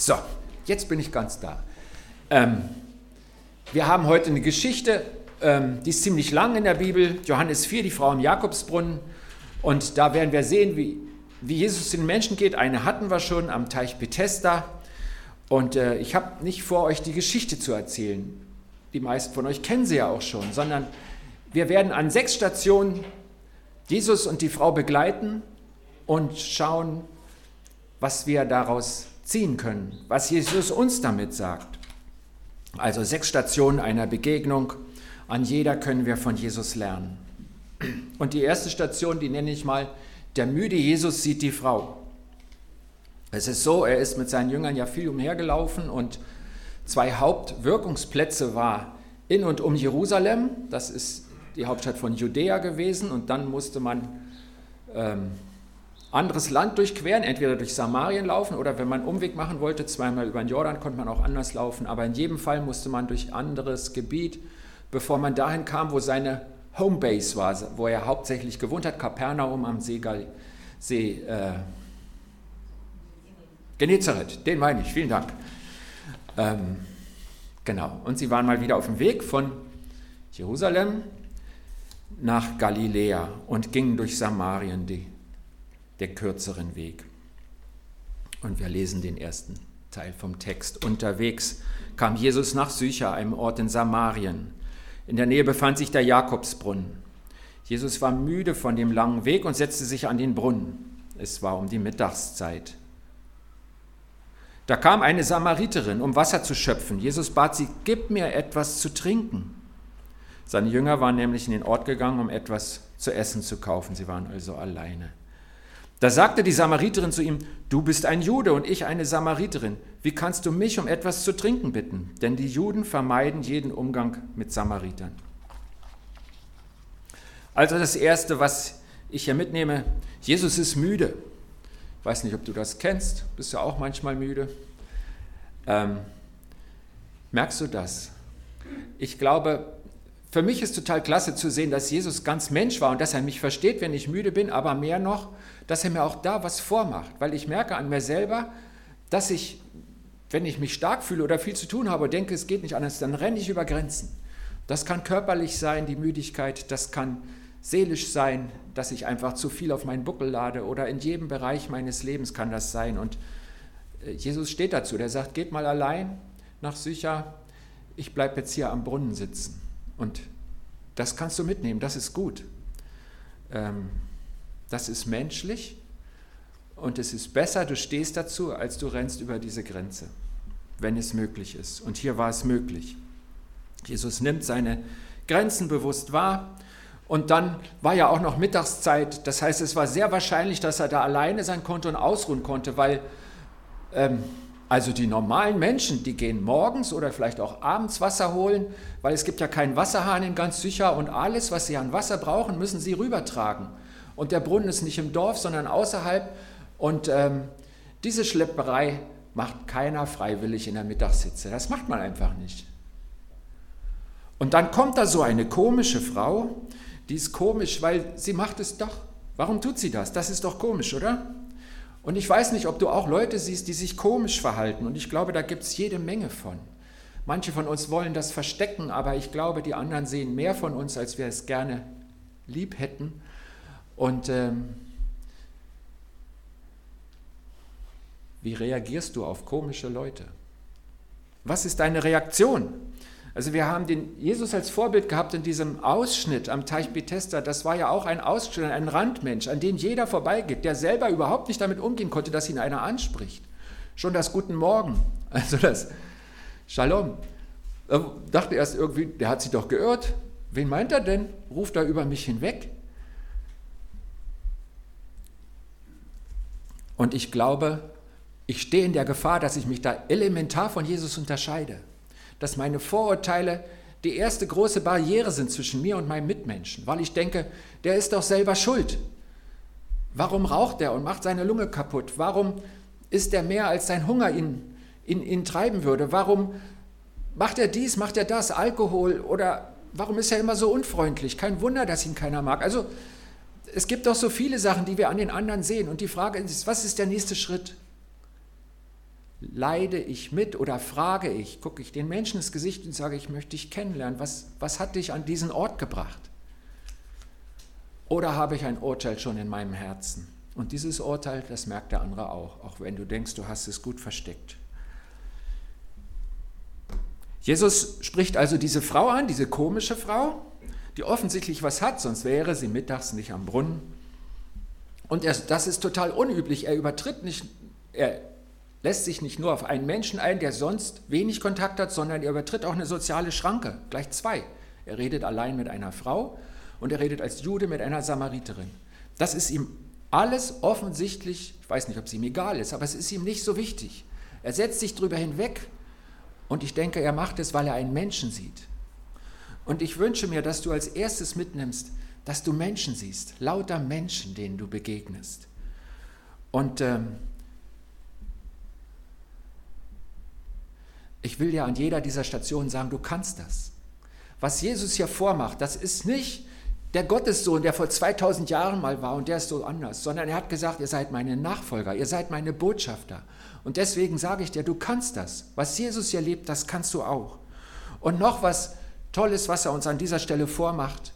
So, jetzt bin ich ganz da. Ähm, wir haben heute eine Geschichte, ähm, die ist ziemlich lang in der Bibel. Johannes 4, die Frau im Jakobsbrunnen. Und da werden wir sehen, wie, wie Jesus den Menschen geht. Eine hatten wir schon am Teich Bethesda. Und äh, ich habe nicht vor, euch die Geschichte zu erzählen. Die meisten von euch kennen sie ja auch schon, sondern wir werden an sechs Stationen Jesus und die Frau begleiten und schauen, was wir daraus ziehen können, was Jesus uns damit sagt. Also sechs Stationen einer Begegnung, an jeder können wir von Jesus lernen. Und die erste Station, die nenne ich mal, der müde Jesus sieht die Frau. Es ist so, er ist mit seinen Jüngern ja viel umhergelaufen und zwei Hauptwirkungsplätze war in und um Jerusalem, das ist die Hauptstadt von Judäa gewesen und dann musste man ähm, anderes Land durchqueren, entweder durch Samarien laufen oder wenn man Umweg machen wollte, zweimal über den Jordan, konnte man auch anders laufen. Aber in jedem Fall musste man durch anderes Gebiet, bevor man dahin kam, wo seine Homebase war, wo er hauptsächlich gewohnt hat, Kapernaum am See, See äh, Genezareth, den meine ich, vielen Dank. Ähm, genau, und sie waren mal wieder auf dem Weg von Jerusalem nach Galiläa und gingen durch Samarien die der kürzeren Weg. Und wir lesen den ersten Teil vom Text. Unterwegs kam Jesus nach Sychar, einem Ort in Samarien. In der Nähe befand sich der Jakobsbrunnen. Jesus war müde von dem langen Weg und setzte sich an den Brunnen. Es war um die Mittagszeit. Da kam eine Samariterin, um Wasser zu schöpfen. Jesus bat sie, gib mir etwas zu trinken. Seine Jünger waren nämlich in den Ort gegangen, um etwas zu essen zu kaufen. Sie waren also alleine. Da sagte die Samariterin zu ihm, du bist ein Jude und ich eine Samariterin. Wie kannst du mich um etwas zu trinken bitten? Denn die Juden vermeiden jeden Umgang mit Samaritern. Also das Erste, was ich hier mitnehme, Jesus ist müde. Ich weiß nicht, ob du das kennst, bist du auch manchmal müde. Ähm, merkst du das? Ich glaube, für mich ist total klasse zu sehen, dass Jesus ganz Mensch war und dass er mich versteht, wenn ich müde bin, aber mehr noch, dass er mir auch da was vormacht, weil ich merke an mir selber, dass ich, wenn ich mich stark fühle oder viel zu tun habe denke, es geht nicht anders, dann renne ich über Grenzen. Das kann körperlich sein, die Müdigkeit, das kann seelisch sein, dass ich einfach zu viel auf meinen Buckel lade oder in jedem Bereich meines Lebens kann das sein. Und äh, Jesus steht dazu, der sagt, geht mal allein nach Sycha, ich bleibe jetzt hier am Brunnen sitzen. Und das kannst du mitnehmen, das ist gut. Ähm, das ist menschlich und es ist besser, du stehst dazu, als du rennst über diese Grenze, wenn es möglich ist. Und hier war es möglich. Jesus nimmt seine Grenzen bewusst wahr. Und dann war ja auch noch Mittagszeit. Das heißt, es war sehr wahrscheinlich, dass er da alleine sein konnte und ausruhen konnte, weil ähm, also die normalen Menschen, die gehen morgens oder vielleicht auch abends Wasser holen, weil es gibt ja keinen Wasserhahn in ganz sicher und alles, was sie an Wasser brauchen, müssen sie rübertragen und der Brunnen ist nicht im Dorf, sondern außerhalb. Und ähm, diese Schlepperei macht keiner freiwillig in der Mittagssitze. Das macht man einfach nicht. Und dann kommt da so eine komische Frau, die ist komisch, weil sie macht es doch. Warum tut sie das? Das ist doch komisch, oder? Und ich weiß nicht, ob du auch Leute siehst, die sich komisch verhalten. Und ich glaube, da gibt es jede Menge von. Manche von uns wollen das verstecken, aber ich glaube, die anderen sehen mehr von uns, als wir es gerne lieb hätten. Und ähm, wie reagierst du auf komische Leute? Was ist deine Reaktion? Also wir haben den Jesus als Vorbild gehabt in diesem Ausschnitt am Teich Bethesda. Das war ja auch ein Ausschnitt, ein Randmensch, an den jeder vorbeigeht, der selber überhaupt nicht damit umgehen konnte, dass ihn einer anspricht. Schon das Guten Morgen, also das Shalom. Da dachte erst irgendwie, der hat sich doch geirrt. Wen meint er denn? Ruft er über mich hinweg? Und ich glaube, ich stehe in der Gefahr, dass ich mich da elementar von Jesus unterscheide. Dass meine Vorurteile die erste große Barriere sind zwischen mir und meinem Mitmenschen, weil ich denke, der ist doch selber schuld. Warum raucht er und macht seine Lunge kaputt? Warum ist er mehr, als sein Hunger ihn, ihn, ihn treiben würde? Warum macht er dies, macht er das, Alkohol oder warum ist er immer so unfreundlich? Kein Wunder, dass ihn keiner mag. Also es gibt doch so viele Sachen, die wir an den anderen sehen. Und die Frage ist, was ist der nächste Schritt? Leide ich mit oder frage ich, gucke ich den Menschen ins Gesicht und sage, ich möchte dich kennenlernen. Was, was hat dich an diesen Ort gebracht? Oder habe ich ein Urteil schon in meinem Herzen? Und dieses Urteil, das merkt der andere auch, auch wenn du denkst, du hast es gut versteckt. Jesus spricht also diese Frau an, diese komische Frau, die offensichtlich was hat, sonst wäre sie mittags nicht am Brunnen. Und er, das ist total unüblich. Er übertritt nicht, er lässt sich nicht nur auf einen Menschen ein, der sonst wenig Kontakt hat, sondern er übertritt auch eine soziale Schranke, gleich zwei. Er redet allein mit einer Frau und er redet als Jude mit einer Samariterin. Das ist ihm alles offensichtlich, ich weiß nicht, ob es ihm egal ist, aber es ist ihm nicht so wichtig. Er setzt sich drüber hinweg und ich denke, er macht es, weil er einen Menschen sieht. Und ich wünsche mir, dass du als erstes mitnimmst, dass du Menschen siehst, lauter Menschen, denen du begegnest. Und ähm, ich will dir an jeder dieser Stationen sagen, du kannst das. Was Jesus hier vormacht, das ist nicht der Gottessohn, der vor 2000 Jahren mal war und der ist so anders, sondern er hat gesagt, ihr seid meine Nachfolger, ihr seid meine Botschafter. Und deswegen sage ich dir, du kannst das. Was Jesus hier lebt, das kannst du auch. Und noch was Tolles, was er uns an dieser Stelle vormacht.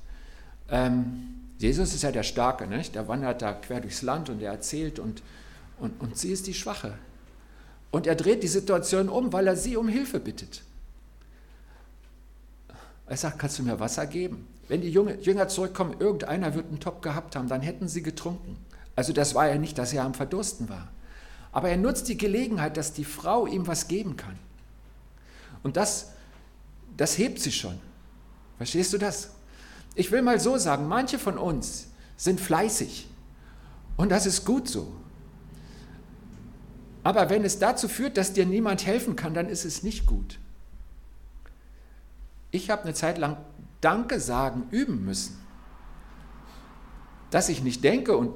Ähm, Jesus ist ja der Starke, nicht? der wandert da quer durchs Land und er erzählt und, und, und sie ist die Schwache. Und er dreht die Situation um, weil er sie um Hilfe bittet. Er sagt, kannst du mir Wasser geben? Wenn die Jünger zurückkommen, irgendeiner wird einen Topf gehabt haben, dann hätten sie getrunken. Also das war ja nicht, dass er am Verdursten war. Aber er nutzt die Gelegenheit, dass die Frau ihm was geben kann. Und das, das hebt sie schon. Verstehst du das? Ich will mal so sagen, manche von uns sind fleißig. Und das ist gut so. Aber wenn es dazu führt, dass dir niemand helfen kann, dann ist es nicht gut. Ich habe eine Zeit lang Danke sagen üben müssen. Dass ich nicht denke und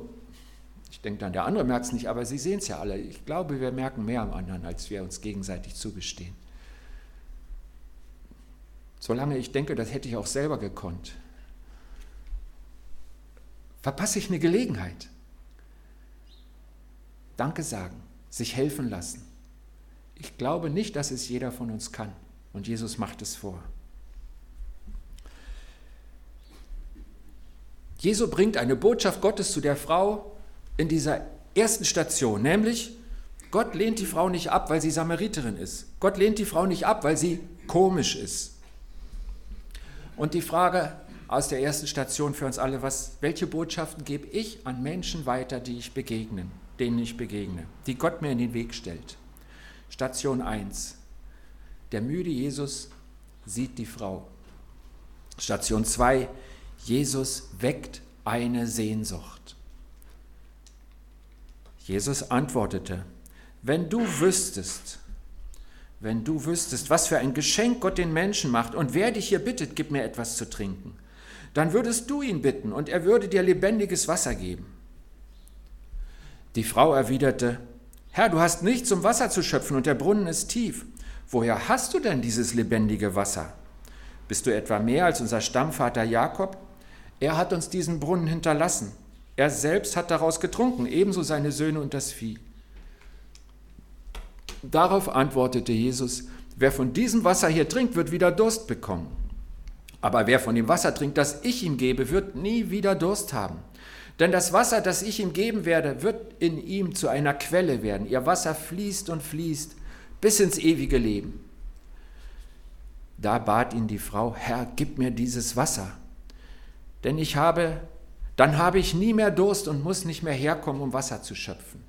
ich denke dann, der andere merkt es nicht, aber Sie sehen es ja alle. Ich glaube, wir merken mehr am anderen, als wir uns gegenseitig zugestehen. Solange ich denke, das hätte ich auch selber gekonnt, verpasse ich eine Gelegenheit. Danke sagen, sich helfen lassen. Ich glaube nicht, dass es jeder von uns kann. Und Jesus macht es vor. Jesu bringt eine Botschaft Gottes zu der Frau in dieser ersten Station, nämlich Gott lehnt die Frau nicht ab, weil sie Samariterin ist. Gott lehnt die Frau nicht ab, weil sie komisch ist. Und die Frage aus der ersten Station für uns alle, was, welche Botschaften gebe ich an Menschen weiter, die ich begegne, denen ich begegne, die Gott mir in den Weg stellt? Station 1. Der müde Jesus sieht die Frau. Station 2. Jesus weckt eine Sehnsucht. Jesus antwortete, wenn du wüsstest, wenn du wüsstest, was für ein Geschenk Gott den Menschen macht und wer dich hier bittet, gib mir etwas zu trinken, dann würdest du ihn bitten und er würde dir lebendiges Wasser geben. Die Frau erwiderte, Herr, du hast nichts, um Wasser zu schöpfen und der Brunnen ist tief. Woher hast du denn dieses lebendige Wasser? Bist du etwa mehr als unser Stammvater Jakob? Er hat uns diesen Brunnen hinterlassen. Er selbst hat daraus getrunken, ebenso seine Söhne und das Vieh. Darauf antwortete Jesus, wer von diesem Wasser hier trinkt, wird wieder Durst bekommen. Aber wer von dem Wasser trinkt, das ich ihm gebe, wird nie wieder Durst haben. Denn das Wasser, das ich ihm geben werde, wird in ihm zu einer Quelle werden. Ihr Wasser fließt und fließt bis ins ewige Leben. Da bat ihn die Frau, Herr, gib mir dieses Wasser, denn ich habe, dann habe ich nie mehr Durst und muss nicht mehr herkommen, um Wasser zu schöpfen.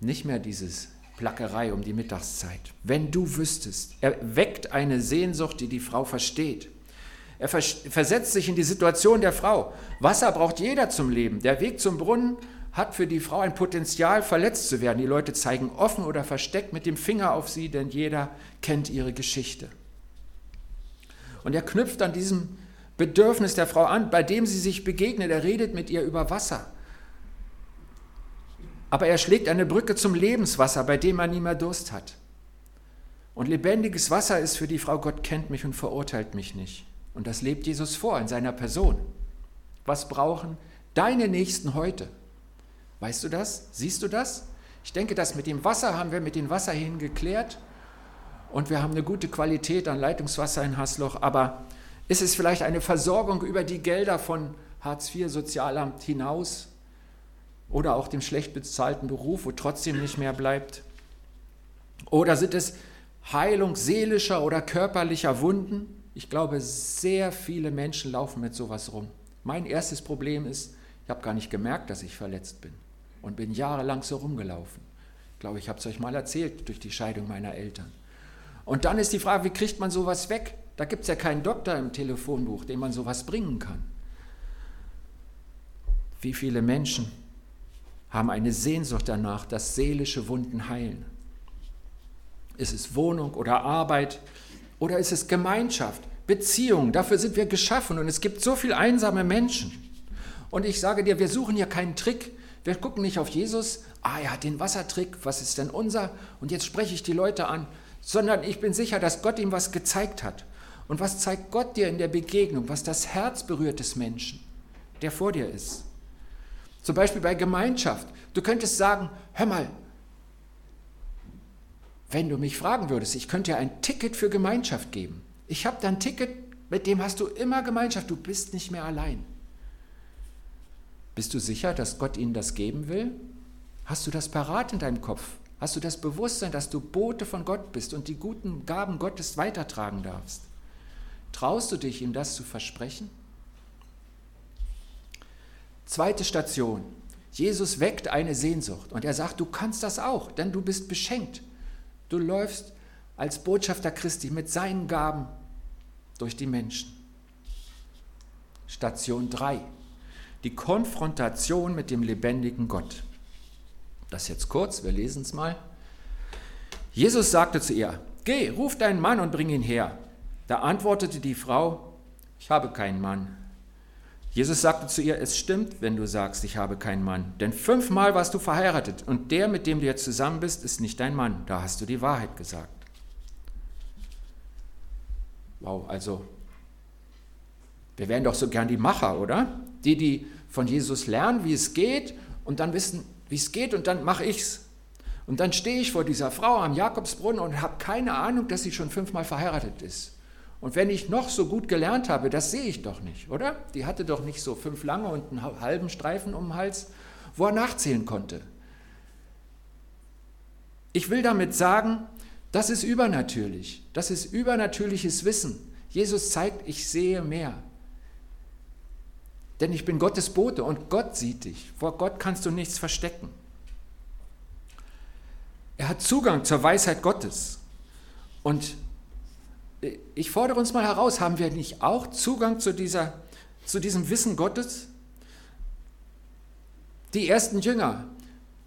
Nicht mehr dieses Plackerei um die Mittagszeit. Wenn du wüsstest, er weckt eine Sehnsucht, die die Frau versteht. Er versetzt sich in die Situation der Frau. Wasser braucht jeder zum Leben. Der Weg zum Brunnen hat für die Frau ein Potenzial, verletzt zu werden. Die Leute zeigen offen oder versteckt mit dem Finger auf sie, denn jeder kennt ihre Geschichte. Und er knüpft an diesem Bedürfnis der Frau an, bei dem sie sich begegnet. Er redet mit ihr über Wasser. Aber er schlägt eine Brücke zum Lebenswasser, bei dem er nie mehr Durst hat. Und lebendiges Wasser ist für die Frau, Gott kennt mich und verurteilt mich nicht. Und das lebt Jesus vor in seiner Person. Was brauchen deine Nächsten heute? Weißt du das? Siehst du das? Ich denke, das mit dem Wasser haben wir mit den Wasserhähnen geklärt und wir haben eine gute Qualität an Leitungswasser in Hasloch, aber ist es vielleicht eine Versorgung über die Gelder von Hartz IV, Sozialamt hinaus oder auch dem schlecht bezahlten Beruf, wo trotzdem nicht mehr bleibt? Oder sind es Heilung seelischer oder körperlicher Wunden? Ich glaube, sehr viele Menschen laufen mit sowas rum. Mein erstes Problem ist, ich habe gar nicht gemerkt, dass ich verletzt bin und bin jahrelang so rumgelaufen. Ich glaube, ich habe es euch mal erzählt durch die Scheidung meiner Eltern. Und dann ist die Frage, wie kriegt man sowas weg? Da gibt es ja keinen Doktor im Telefonbuch, dem man sowas bringen kann. Wie viele Menschen haben eine Sehnsucht danach, dass seelische Wunden heilen? Ist es Wohnung oder Arbeit oder ist es Gemeinschaft, Beziehung? Dafür sind wir geschaffen und es gibt so viele einsame Menschen. Und ich sage dir, wir suchen hier keinen Trick. Wir gucken nicht auf Jesus, ah, er hat den Wassertrick, was ist denn unser? Und jetzt spreche ich die Leute an, sondern ich bin sicher, dass Gott ihm was gezeigt hat. Und was zeigt Gott dir in der Begegnung, was das Herz berührt des Menschen, der vor dir ist? Zum Beispiel bei Gemeinschaft. Du könntest sagen, hör mal, wenn du mich fragen würdest, ich könnte dir ein Ticket für Gemeinschaft geben. Ich habe da ein Ticket, mit dem hast du immer Gemeinschaft, du bist nicht mehr allein. Bist du sicher, dass Gott ihnen das geben will? Hast du das parat in deinem Kopf? Hast du das Bewusstsein, dass du Bote von Gott bist und die guten Gaben Gottes weitertragen darfst? Traust du dich, ihm das zu versprechen? Zweite Station. Jesus weckt eine Sehnsucht und er sagt, du kannst das auch, denn du bist beschenkt. Du läufst als Botschafter Christi mit seinen Gaben durch die Menschen. Station 3. Die Konfrontation mit dem lebendigen Gott. Das jetzt kurz, wir lesen es mal. Jesus sagte zu ihr, Geh, ruf deinen Mann und bring ihn her. Da antwortete die Frau, Ich habe keinen Mann. Jesus sagte zu ihr, es stimmt, wenn du sagst, ich habe keinen Mann, denn fünfmal warst du verheiratet und der, mit dem du jetzt zusammen bist, ist nicht dein Mann. Da hast du die Wahrheit gesagt. Wow, also wir wären doch so gern die Macher, oder? Die, die von Jesus lernen, wie es geht und dann wissen, wie es geht und dann mache ich's. Und dann stehe ich vor dieser Frau am Jakobsbrunnen und habe keine Ahnung, dass sie schon fünfmal verheiratet ist. Und wenn ich noch so gut gelernt habe, das sehe ich doch nicht, oder? Die hatte doch nicht so fünf lange und einen halben Streifen um den Hals, wo er nachzählen konnte. Ich will damit sagen, das ist übernatürlich. Das ist übernatürliches Wissen. Jesus zeigt, ich sehe mehr. Denn ich bin Gottes Bote und Gott sieht dich. Vor Gott kannst du nichts verstecken. Er hat Zugang zur Weisheit Gottes. Und ich fordere uns mal heraus, haben wir nicht auch Zugang zu, dieser, zu diesem Wissen Gottes? Die ersten Jünger,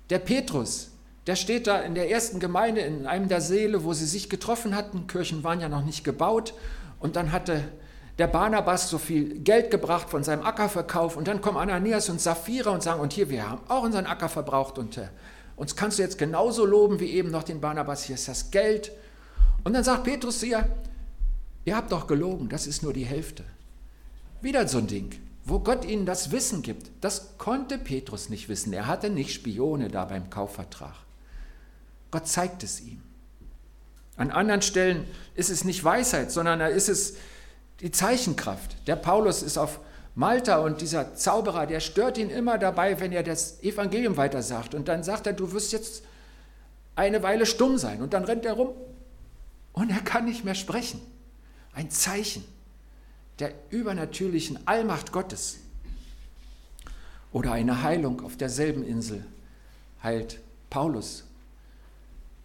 der Petrus, der steht da in der ersten Gemeinde, in einem der Seele, wo sie sich getroffen hatten. Kirchen waren ja noch nicht gebaut. Und dann hatte der Barnabas so viel Geld gebracht von seinem Ackerverkauf. Und dann kommen Ananias und Sapphira und sagen, und hier, wir haben auch unseren Acker verbraucht. Und äh, uns kannst du jetzt genauso loben wie eben noch den Barnabas. Hier ist das Geld. Und dann sagt Petrus zu ihr, Ihr habt doch gelogen, das ist nur die Hälfte. Wieder so ein Ding, wo Gott ihnen das Wissen gibt. Das konnte Petrus nicht wissen. Er hatte nicht Spione da beim Kaufvertrag. Gott zeigt es ihm. An anderen Stellen ist es nicht Weisheit, sondern da ist es die Zeichenkraft. Der Paulus ist auf Malta und dieser Zauberer, der stört ihn immer dabei, wenn er das Evangelium weitersagt. Und dann sagt er, du wirst jetzt eine Weile stumm sein. Und dann rennt er rum und er kann nicht mehr sprechen ein Zeichen der übernatürlichen Allmacht Gottes. Oder eine Heilung auf derselben Insel heilt Paulus,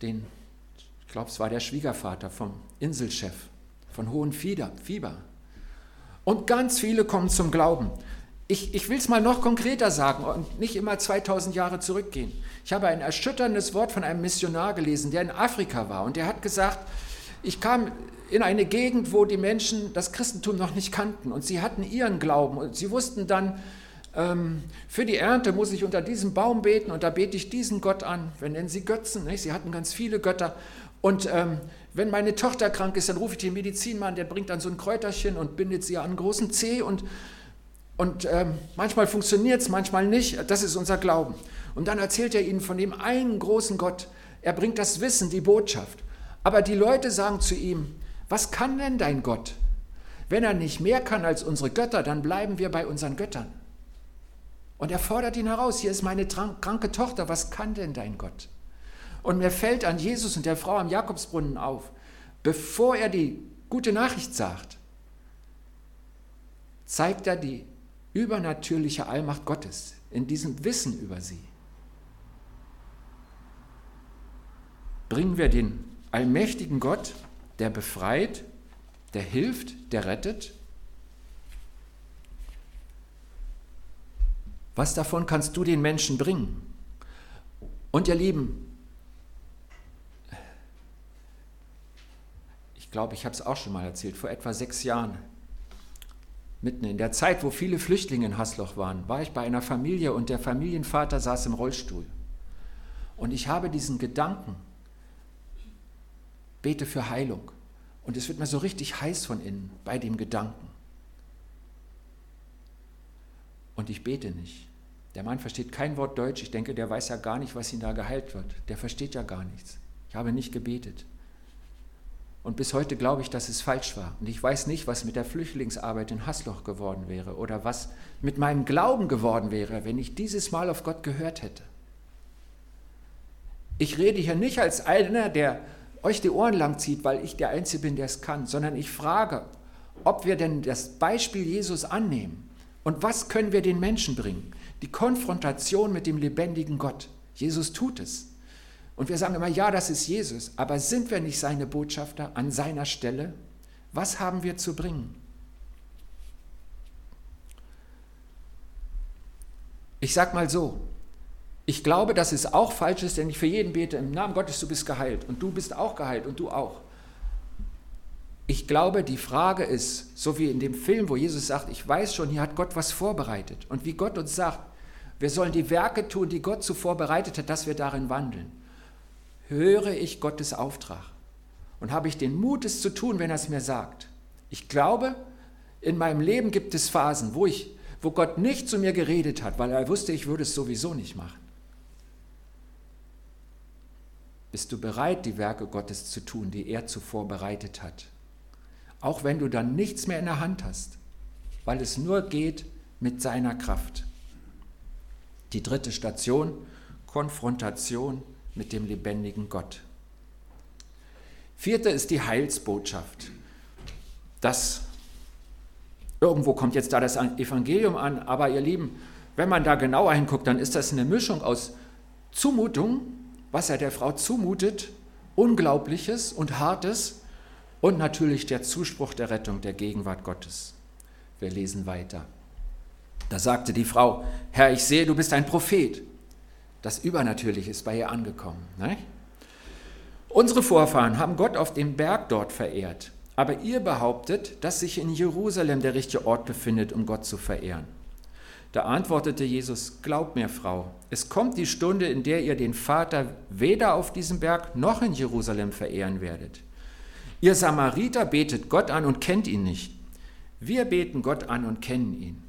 den, ich glaube, es war der Schwiegervater vom Inselchef, von hohen Fieber. Und ganz viele kommen zum Glauben. Ich, ich will es mal noch konkreter sagen und nicht immer 2000 Jahre zurückgehen. Ich habe ein erschütterndes Wort von einem Missionar gelesen, der in Afrika war und der hat gesagt, ich kam in eine Gegend, wo die Menschen das Christentum noch nicht kannten und sie hatten ihren Glauben und sie wussten dann, ähm, für die Ernte muss ich unter diesem Baum beten und da bete ich diesen Gott an. Wir nennen sie Götzen, nicht? sie hatten ganz viele Götter. Und ähm, wenn meine Tochter krank ist, dann rufe ich den Medizinmann, der bringt dann so ein Kräuterchen und bindet sie an einen großen Zeh und, und ähm, manchmal funktioniert es, manchmal nicht. Das ist unser Glauben. Und dann erzählt er ihnen von dem einen großen Gott. Er bringt das Wissen, die Botschaft. Aber die Leute sagen zu ihm, was kann denn dein Gott? Wenn er nicht mehr kann als unsere Götter, dann bleiben wir bei unseren Göttern. Und er fordert ihn heraus, hier ist meine kranke Tochter, was kann denn dein Gott? Und mir fällt an Jesus und der Frau am Jakobsbrunnen auf, bevor er die gute Nachricht sagt, zeigt er die übernatürliche Allmacht Gottes in diesem Wissen über sie. Bringen wir den allmächtigen Gott, der befreit, der hilft, der rettet. Was davon kannst du den Menschen bringen? Und ihr Lieben, ich glaube, ich habe es auch schon mal erzählt, vor etwa sechs Jahren, mitten in der Zeit, wo viele Flüchtlinge in Hasloch waren, war ich bei einer Familie und der Familienvater saß im Rollstuhl. Und ich habe diesen Gedanken, bete für Heilung. Und es wird mir so richtig heiß von innen bei dem Gedanken. Und ich bete nicht. Der Mann versteht kein Wort Deutsch. Ich denke, der weiß ja gar nicht, was ihn da geheilt wird. Der versteht ja gar nichts. Ich habe nicht gebetet. Und bis heute glaube ich, dass es falsch war. Und ich weiß nicht, was mit der Flüchtlingsarbeit in Hasloch geworden wäre oder was mit meinem Glauben geworden wäre, wenn ich dieses Mal auf Gott gehört hätte. Ich rede hier nicht als einer, der euch die Ohren lang zieht, weil ich der Einzige bin, der es kann, sondern ich frage, ob wir denn das Beispiel Jesus annehmen und was können wir den Menschen bringen? Die Konfrontation mit dem lebendigen Gott. Jesus tut es. Und wir sagen immer, ja, das ist Jesus, aber sind wir nicht seine Botschafter an seiner Stelle? Was haben wir zu bringen? Ich sage mal so, ich glaube, dass es auch falsch ist, denn ich für jeden bete, im Namen Gottes, du bist geheilt und du bist auch geheilt und du auch. Ich glaube, die Frage ist, so wie in dem Film, wo Jesus sagt, ich weiß schon, hier hat Gott was vorbereitet. Und wie Gott uns sagt, wir sollen die Werke tun, die Gott zuvor bereitet hat, dass wir darin wandeln. Höre ich Gottes Auftrag und habe ich den Mut, es zu tun, wenn er es mir sagt. Ich glaube, in meinem Leben gibt es Phasen, wo, ich, wo Gott nicht zu mir geredet hat, weil er wusste, ich würde es sowieso nicht machen. Bist du bereit, die Werke Gottes zu tun, die er zuvor bereitet hat? Auch wenn du dann nichts mehr in der Hand hast, weil es nur geht mit seiner Kraft. Die dritte Station, Konfrontation mit dem lebendigen Gott. Vierte ist die Heilsbotschaft. Das irgendwo kommt jetzt da das Evangelium an, aber ihr Lieben, wenn man da genauer hinguckt, dann ist das eine Mischung aus Zumutung was er der Frau zumutet, Unglaubliches und Hartes und natürlich der Zuspruch der Rettung der Gegenwart Gottes. Wir lesen weiter. Da sagte die Frau, Herr, ich sehe, du bist ein Prophet. Das Übernatürliche ist bei ihr angekommen. Ne? Unsere Vorfahren haben Gott auf dem Berg dort verehrt, aber ihr behauptet, dass sich in Jerusalem der richtige Ort befindet, um Gott zu verehren. Da antwortete Jesus, Glaub mir, Frau, es kommt die Stunde, in der ihr den Vater weder auf diesem Berg noch in Jerusalem verehren werdet. Ihr Samariter betet Gott an und kennt ihn nicht. Wir beten Gott an und kennen ihn.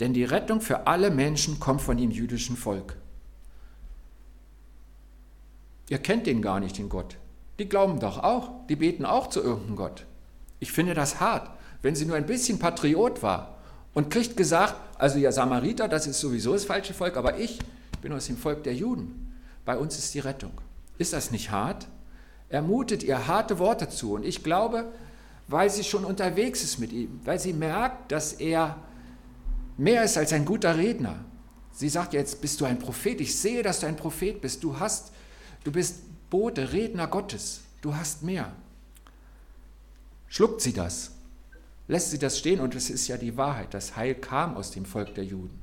Denn die Rettung für alle Menschen kommt von dem jüdischen Volk. Ihr kennt den gar nicht, den Gott. Die glauben doch auch, die beten auch zu irgendeinem Gott. Ich finde das hart, wenn sie nur ein bisschen Patriot war und kriegt gesagt, also ja Samariter, das ist sowieso das falsche Volk, aber ich bin aus dem Volk der Juden. Bei uns ist die Rettung. Ist das nicht hart? Er mutet ihr harte Worte zu und ich glaube, weil sie schon unterwegs ist mit ihm, weil sie merkt, dass er mehr ist als ein guter Redner. Sie sagt jetzt, bist du ein Prophet? Ich sehe, dass du ein Prophet bist. Du hast, du bist Bote, Redner Gottes. Du hast mehr. Schluckt sie das? Lässt sie das stehen und es ist ja die Wahrheit. Das Heil kam aus dem Volk der Juden.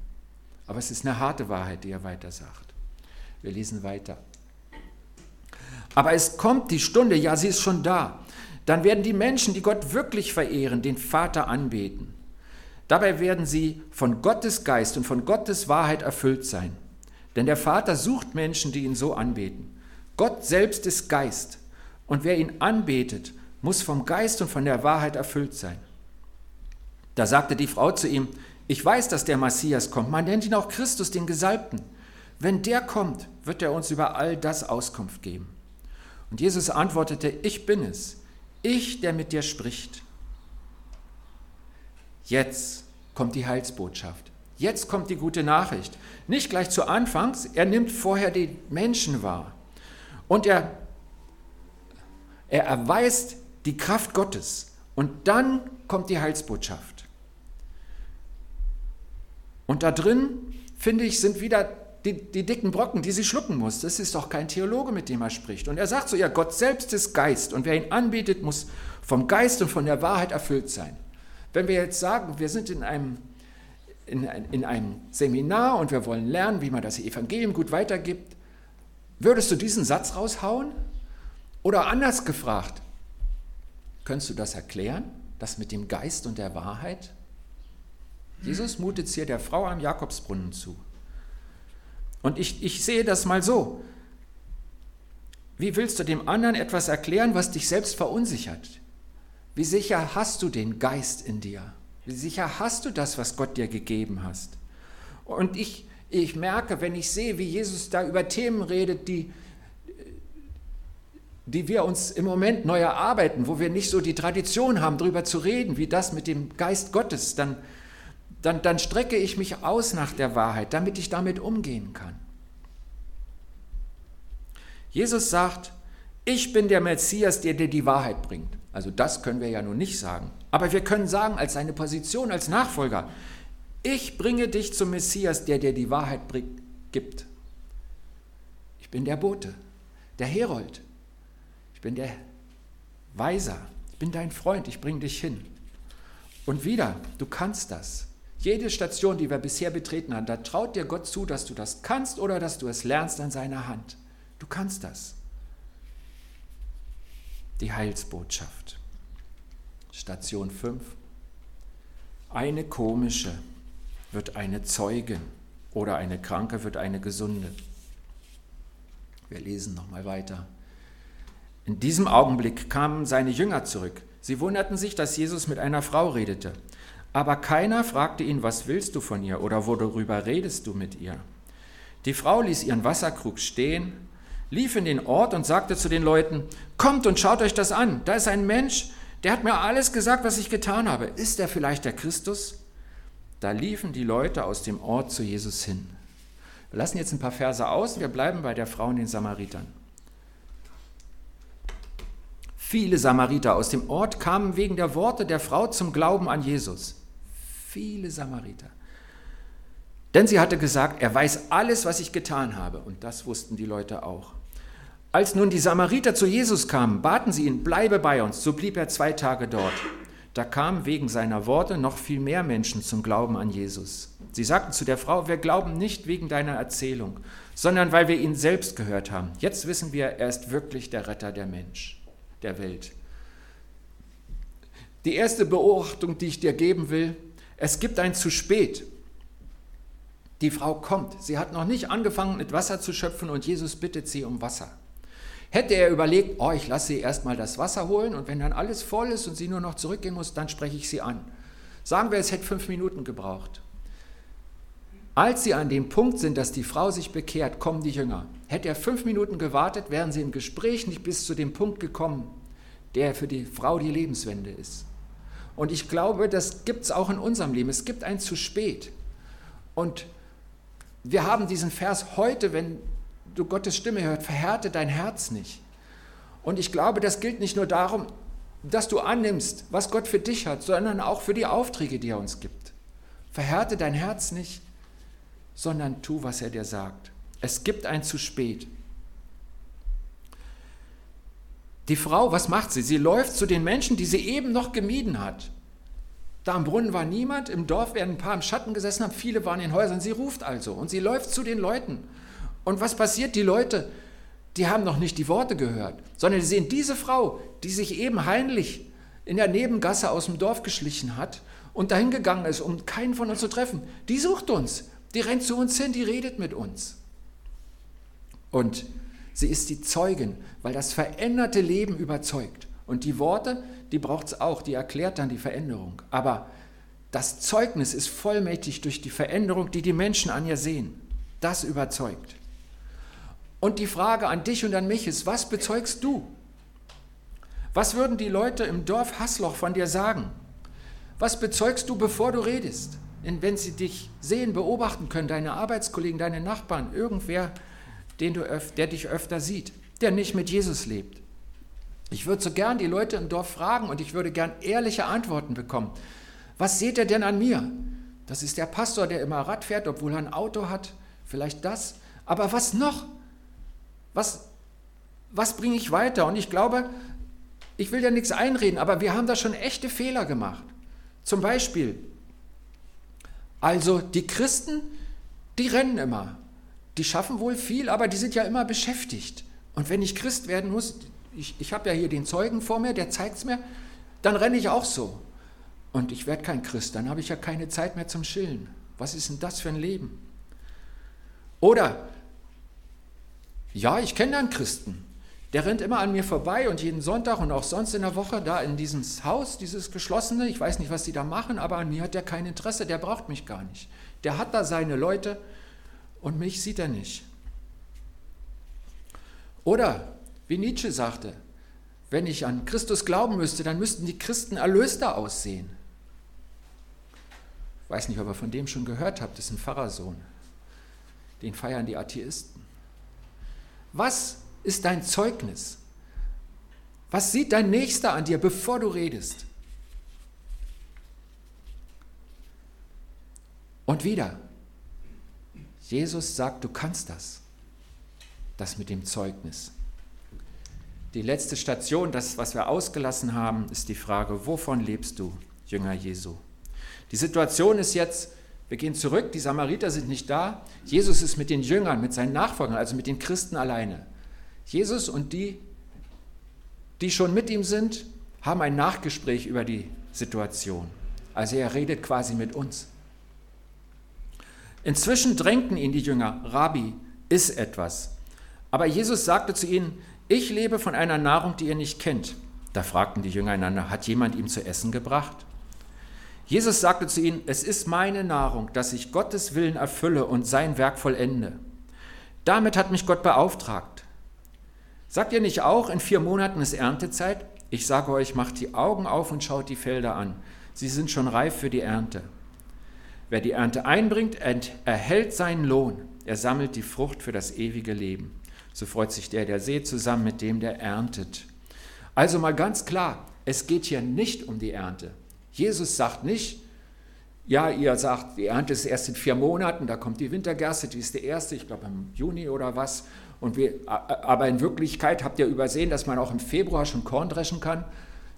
Aber es ist eine harte Wahrheit, die er weiter sagt. Wir lesen weiter. Aber es kommt die Stunde, ja, sie ist schon da. Dann werden die Menschen, die Gott wirklich verehren, den Vater anbeten. Dabei werden sie von Gottes Geist und von Gottes Wahrheit erfüllt sein. Denn der Vater sucht Menschen, die ihn so anbeten. Gott selbst ist Geist. Und wer ihn anbetet, muss vom Geist und von der Wahrheit erfüllt sein. Da sagte die Frau zu ihm, ich weiß, dass der Messias kommt, man nennt ihn auch Christus, den Gesalbten. Wenn der kommt, wird er uns über all das Auskunft geben. Und Jesus antwortete, ich bin es, ich, der mit dir spricht. Jetzt kommt die Heilsbotschaft. Jetzt kommt die gute Nachricht. Nicht gleich zu Anfangs, er nimmt vorher die Menschen wahr. Und er, er erweist die Kraft Gottes. Und dann kommt die Heilsbotschaft. Und da drin, finde ich, sind wieder die, die, dicken Brocken, die sie schlucken muss. Das ist doch kein Theologe, mit dem er spricht. Und er sagt so, ja, Gott selbst ist Geist und wer ihn anbietet, muss vom Geist und von der Wahrheit erfüllt sein. Wenn wir jetzt sagen, wir sind in einem, in, in einem Seminar und wir wollen lernen, wie man das Evangelium gut weitergibt, würdest du diesen Satz raushauen? Oder anders gefragt, könntest du das erklären, das mit dem Geist und der Wahrheit? Jesus mutet hier der Frau am Jakobsbrunnen zu. Und ich, ich sehe das mal so. Wie willst du dem anderen etwas erklären, was dich selbst verunsichert? Wie sicher hast du den Geist in dir? Wie sicher hast du das, was Gott dir gegeben hast? Und ich, ich merke, wenn ich sehe, wie Jesus da über Themen redet, die, die wir uns im Moment neu erarbeiten, wo wir nicht so die Tradition haben, darüber zu reden, wie das mit dem Geist Gottes, dann, dann, dann strecke ich mich aus nach der Wahrheit, damit ich damit umgehen kann. Jesus sagt, ich bin der Messias, der dir die Wahrheit bringt. Also das können wir ja nun nicht sagen. Aber wir können sagen, als seine Position als Nachfolger, ich bringe dich zum Messias, der dir die Wahrheit gibt. Ich bin der Bote, der Herold. Ich bin der Weiser. Ich bin dein Freund. Ich bringe dich hin. Und wieder, du kannst das. Jede Station, die wir bisher betreten haben, da traut dir Gott zu, dass du das kannst oder dass du es lernst an seiner Hand. Du kannst das die Heilsbotschaft. Station 5. Eine komische wird eine Zeugin oder eine Kranke wird eine Gesunde. Wir lesen nochmal weiter. In diesem Augenblick kamen seine Jünger zurück. Sie wunderten sich, dass Jesus mit einer Frau redete. Aber keiner fragte ihn, was willst du von ihr oder worüber redest du mit ihr? Die Frau ließ ihren Wasserkrug stehen, lief in den Ort und sagte zu den Leuten, kommt und schaut euch das an, da ist ein Mensch, der hat mir alles gesagt, was ich getan habe. Ist er vielleicht der Christus? Da liefen die Leute aus dem Ort zu Jesus hin. Wir lassen jetzt ein paar Verse aus, wir bleiben bei der Frau und den Samaritern. Viele Samariter aus dem Ort kamen wegen der Worte der Frau zum Glauben an Jesus. Viele Samariter. Denn sie hatte gesagt, er weiß alles, was ich getan habe. Und das wussten die Leute auch. Als nun die Samariter zu Jesus kamen, baten sie ihn, bleibe bei uns. So blieb er zwei Tage dort. Da kamen wegen seiner Worte noch viel mehr Menschen zum Glauben an Jesus. Sie sagten zu der Frau, wir glauben nicht wegen deiner Erzählung, sondern weil wir ihn selbst gehört haben. Jetzt wissen wir, er ist wirklich der Retter der Mensch, der Welt. Die erste Beobachtung, die ich dir geben will, es gibt ein zu spät. Die Frau kommt. Sie hat noch nicht angefangen, mit Wasser zu schöpfen und Jesus bittet sie um Wasser. Hätte er überlegt, oh, ich lasse sie erstmal das Wasser holen und wenn dann alles voll ist und sie nur noch zurückgehen muss, dann spreche ich sie an. Sagen wir, es hätte fünf Minuten gebraucht. Als sie an dem Punkt sind, dass die Frau sich bekehrt, kommen die Jünger. Hätte er fünf Minuten gewartet, wären sie im Gespräch nicht bis zu dem Punkt gekommen, der für die Frau die Lebenswende ist. Und ich glaube, das gibt es auch in unserem Leben. Es gibt ein zu spät. Und wir haben diesen Vers heute, wenn du Gottes Stimme hörst, verhärte dein Herz nicht. Und ich glaube, das gilt nicht nur darum, dass du annimmst, was Gott für dich hat, sondern auch für die Aufträge, die er uns gibt. Verhärte dein Herz nicht, sondern tu, was er dir sagt. Es gibt ein zu spät. Die Frau, was macht sie? Sie läuft zu den Menschen, die sie eben noch gemieden hat. Da am Brunnen war niemand, im Dorf werden ein paar im Schatten gesessen haben, viele waren in Häusern. Sie ruft also und sie läuft zu den Leuten und was passiert? Die Leute, die haben noch nicht die Worte gehört, sondern sie sehen diese Frau, die sich eben heimlich in der Nebengasse aus dem Dorf geschlichen hat und dahin gegangen ist, um keinen von uns zu treffen. Die sucht uns, die rennt zu uns hin, die redet mit uns. Und sie ist die Zeugin, weil das veränderte Leben überzeugt. Und die Worte, die braucht es auch, die erklärt dann die Veränderung. Aber das Zeugnis ist vollmächtig durch die Veränderung, die die Menschen an ihr sehen. Das überzeugt. Und die Frage an dich und an mich ist, was bezeugst du? Was würden die Leute im Dorf Hasloch von dir sagen? Was bezeugst du, bevor du redest? wenn sie dich sehen, beobachten können, deine Arbeitskollegen, deine Nachbarn, irgendwer, den du der dich öfter sieht, der nicht mit Jesus lebt. Ich würde so gern die Leute im Dorf fragen und ich würde gern ehrliche Antworten bekommen. Was seht ihr denn an mir? Das ist der Pastor, der immer Rad fährt, obwohl er ein Auto hat. Vielleicht das. Aber was noch? Was, was bringe ich weiter? Und ich glaube, ich will ja nichts einreden, aber wir haben da schon echte Fehler gemacht. Zum Beispiel, also die Christen, die rennen immer. Die schaffen wohl viel, aber die sind ja immer beschäftigt. Und wenn ich Christ werden muss, ich, ich habe ja hier den Zeugen vor mir, der zeigt es mir, dann renne ich auch so. Und ich werde kein Christ, dann habe ich ja keine Zeit mehr zum Chillen. Was ist denn das für ein Leben? Oder, ja, ich kenne einen Christen, der rennt immer an mir vorbei und jeden Sonntag und auch sonst in der Woche da in dieses Haus, dieses geschlossene, ich weiß nicht, was die da machen, aber an mir hat der kein Interesse, der braucht mich gar nicht. Der hat da seine Leute und mich sieht er nicht. Oder, wie Nietzsche sagte, wenn ich an Christus glauben müsste, dann müssten die Christen erlöster aussehen. Ich weiß nicht, ob ihr von dem schon gehört habt, das ist ein Pfarrersohn. Den feiern die Atheisten. Was ist dein Zeugnis? Was sieht dein Nächster an dir, bevor du redest? Und wieder, Jesus sagt, du kannst das. Das mit dem Zeugnis. Die letzte Station, das, was wir ausgelassen haben, ist die Frage, wovon lebst du, Jünger Jesu? Die Situation ist jetzt, wir gehen zurück, die Samariter sind nicht da, Jesus ist mit den Jüngern, mit seinen Nachfolgern, also mit den Christen alleine. Jesus und die, die schon mit ihm sind, haben ein Nachgespräch über die Situation. Also er redet quasi mit uns. Inzwischen drängten ihn die Jünger, Rabbi, iss etwas. Aber Jesus sagte zu ihnen, ich lebe von einer Nahrung, die ihr nicht kennt. Da fragten die Jünger einander, hat jemand ihm zu essen gebracht? Jesus sagte zu ihnen, es ist meine Nahrung, dass ich Gottes Willen erfülle und sein Werk vollende. Damit hat mich Gott beauftragt. Sagt ihr nicht auch, in vier Monaten ist Erntezeit? Ich sage euch, macht die Augen auf und schaut die Felder an. Sie sind schon reif für die Ernte. Wer die Ernte einbringt, erhält seinen Lohn. Er sammelt die Frucht für das ewige Leben. So freut sich der, der seht, zusammen mit dem, der erntet. Also mal ganz klar, es geht hier nicht um die Ernte. Jesus sagt nicht, ja, ihr sagt, die Ernte ist erst in vier Monaten, da kommt die Wintergerste, die ist die erste, ich glaube im Juni oder was. Und wir, aber in Wirklichkeit habt ihr übersehen, dass man auch im Februar schon Korn dreschen kann.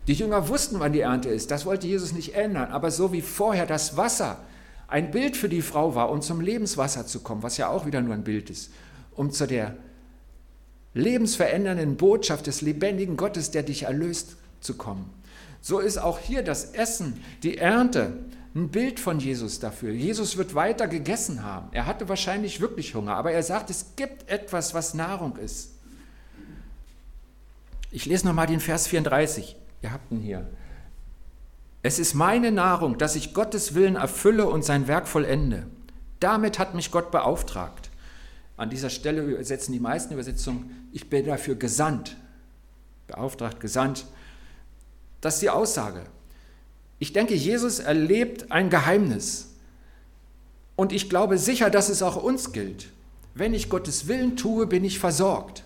Die Jünger wussten, wann die Ernte ist. Das wollte Jesus nicht ändern. Aber so wie vorher das Wasser ein Bild für die Frau war, um zum Lebenswasser zu kommen, was ja auch wieder nur ein Bild ist, um zu der lebensverändernden Botschaft des lebendigen Gottes, der dich erlöst, zu kommen. So ist auch hier das Essen, die Ernte, ein Bild von Jesus dafür. Jesus wird weiter gegessen haben. Er hatte wahrscheinlich wirklich Hunger, aber er sagt, es gibt etwas, was Nahrung ist. Ich lese nochmal den Vers 34. Ihr habt ihn hier. Es ist meine Nahrung, dass ich Gottes Willen erfülle und sein Werk vollende. Damit hat mich Gott beauftragt. An dieser Stelle übersetzen die meisten Übersetzungen, ich bin dafür gesandt. Beauftragt, gesandt. Das ist die Aussage. Ich denke, Jesus erlebt ein Geheimnis. Und ich glaube sicher, dass es auch uns gilt. Wenn ich Gottes Willen tue, bin ich versorgt.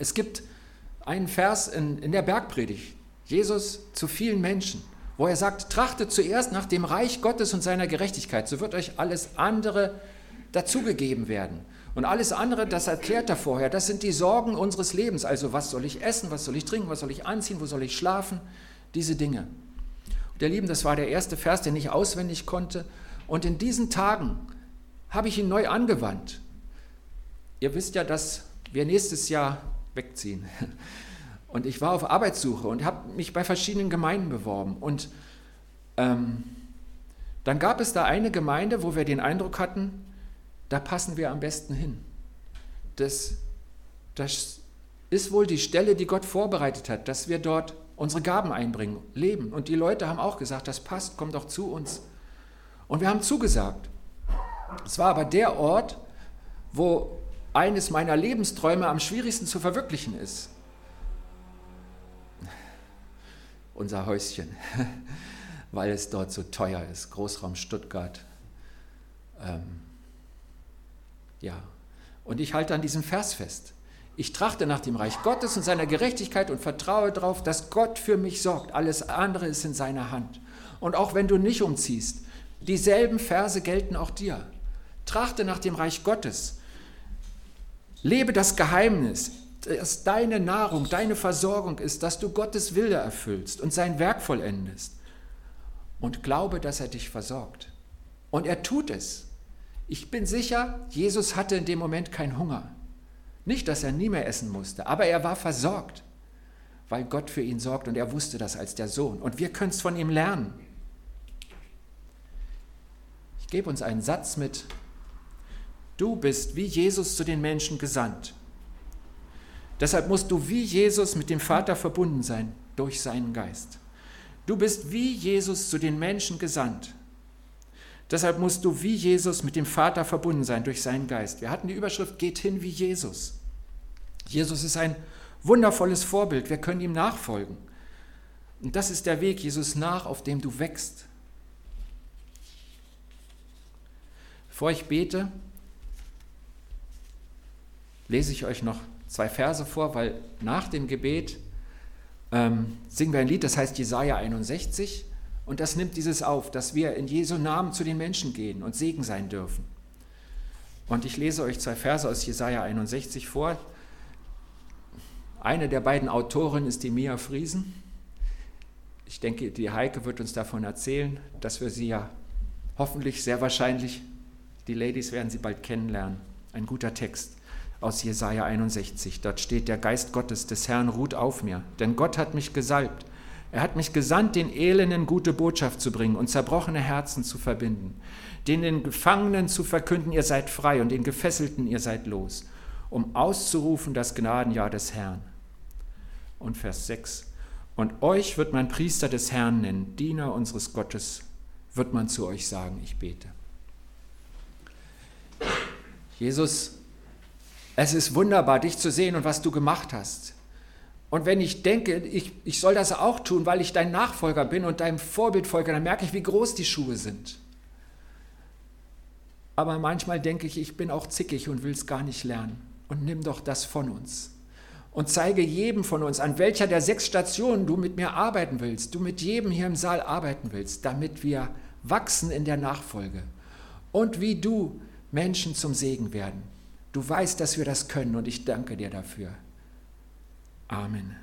Es gibt einen Vers in, in der Bergpredigt, Jesus zu vielen Menschen, wo er sagt, trachtet zuerst nach dem Reich Gottes und seiner Gerechtigkeit, so wird euch alles andere dazugegeben werden. Und alles andere, das erklärt er vorher, das sind die Sorgen unseres Lebens. Also was soll ich essen, was soll ich trinken, was soll ich anziehen, wo soll ich schlafen, diese Dinge. Der Lieben, das war der erste Vers, den ich auswendig konnte. Und in diesen Tagen habe ich ihn neu angewandt. Ihr wisst ja, dass wir nächstes Jahr wegziehen. Und ich war auf Arbeitssuche und habe mich bei verschiedenen Gemeinden beworben. Und ähm, dann gab es da eine Gemeinde, wo wir den Eindruck hatten, da passen wir am besten hin. Das, das ist wohl die Stelle, die Gott vorbereitet hat, dass wir dort unsere Gaben einbringen, leben. Und die Leute haben auch gesagt, das passt, komm doch zu uns. Und wir haben zugesagt. Es war aber der Ort, wo eines meiner Lebensträume am schwierigsten zu verwirklichen ist. Unser Häuschen, weil es dort so teuer ist. Großraum Stuttgart. Ähm, ja, und ich halte an diesem Vers fest. Ich trachte nach dem Reich Gottes und seiner Gerechtigkeit und vertraue darauf, dass Gott für mich sorgt. Alles andere ist in seiner Hand. Und auch wenn du nicht umziehst, dieselben Verse gelten auch dir. Trachte nach dem Reich Gottes. Lebe das Geheimnis, dass deine Nahrung, deine Versorgung ist, dass du Gottes Wille erfüllst und sein Werk vollendest. Und glaube, dass er dich versorgt. Und er tut es. Ich bin sicher, Jesus hatte in dem Moment keinen Hunger. Nicht, dass er nie mehr essen musste, aber er war versorgt, weil Gott für ihn sorgt und er wusste das als der Sohn. Und wir können es von ihm lernen. Ich gebe uns einen Satz mit. Du bist wie Jesus zu den Menschen gesandt. Deshalb musst du wie Jesus mit dem Vater verbunden sein durch seinen Geist. Du bist wie Jesus zu den Menschen gesandt. Deshalb musst du wie Jesus mit dem Vater verbunden sein durch seinen Geist. Wir hatten die Überschrift Geht hin wie Jesus. Jesus ist ein wundervolles Vorbild. Wir können ihm nachfolgen. Und das ist der Weg, Jesus nach, auf dem du wächst. Bevor ich bete, lese ich euch noch zwei Verse vor, weil nach dem Gebet ähm, singen wir ein Lied, das heißt Jesaja 61. Und das nimmt dieses auf, dass wir in Jesu Namen zu den Menschen gehen und Segen sein dürfen. Und ich lese euch zwei Verse aus Jesaja 61 vor. Eine der beiden Autoren ist die Mia Friesen. Ich denke, die Heike wird uns davon erzählen, dass wir sie ja hoffentlich, sehr wahrscheinlich, die Ladies werden sie bald kennenlernen. Ein guter Text aus Jesaja 61. Dort steht: Der Geist Gottes des Herrn ruht auf mir, denn Gott hat mich gesalbt er hat mich gesandt, den Elenden gute Botschaft zu bringen und zerbrochene Herzen zu verbinden, den Gefangenen zu verkünden, ihr seid frei und den Gefesselten, ihr seid los, um auszurufen das Gnadenjahr des Herrn. Und Vers 6. Und euch wird man Priester des Herrn nennen, Diener unseres Gottes, wird man zu euch sagen, ich bete. Jesus, es ist wunderbar, dich zu sehen und was du gemacht hast. Und wenn ich denke, ich, ich soll das auch tun, weil ich dein Nachfolger bin und deinem Vorbild folge, dann merke ich, wie groß die Schuhe sind. Aber manchmal denke ich, ich bin auch zickig und will es gar nicht lernen. Und nimm doch das von uns. Und zeige jedem von uns, an welcher der sechs Stationen du mit mir arbeiten willst, du mit jedem hier im Saal arbeiten willst, damit wir wachsen in der Nachfolge. Und wie du Menschen zum Segen werden. Du weißt, dass wir das können und ich danke dir dafür. Amen.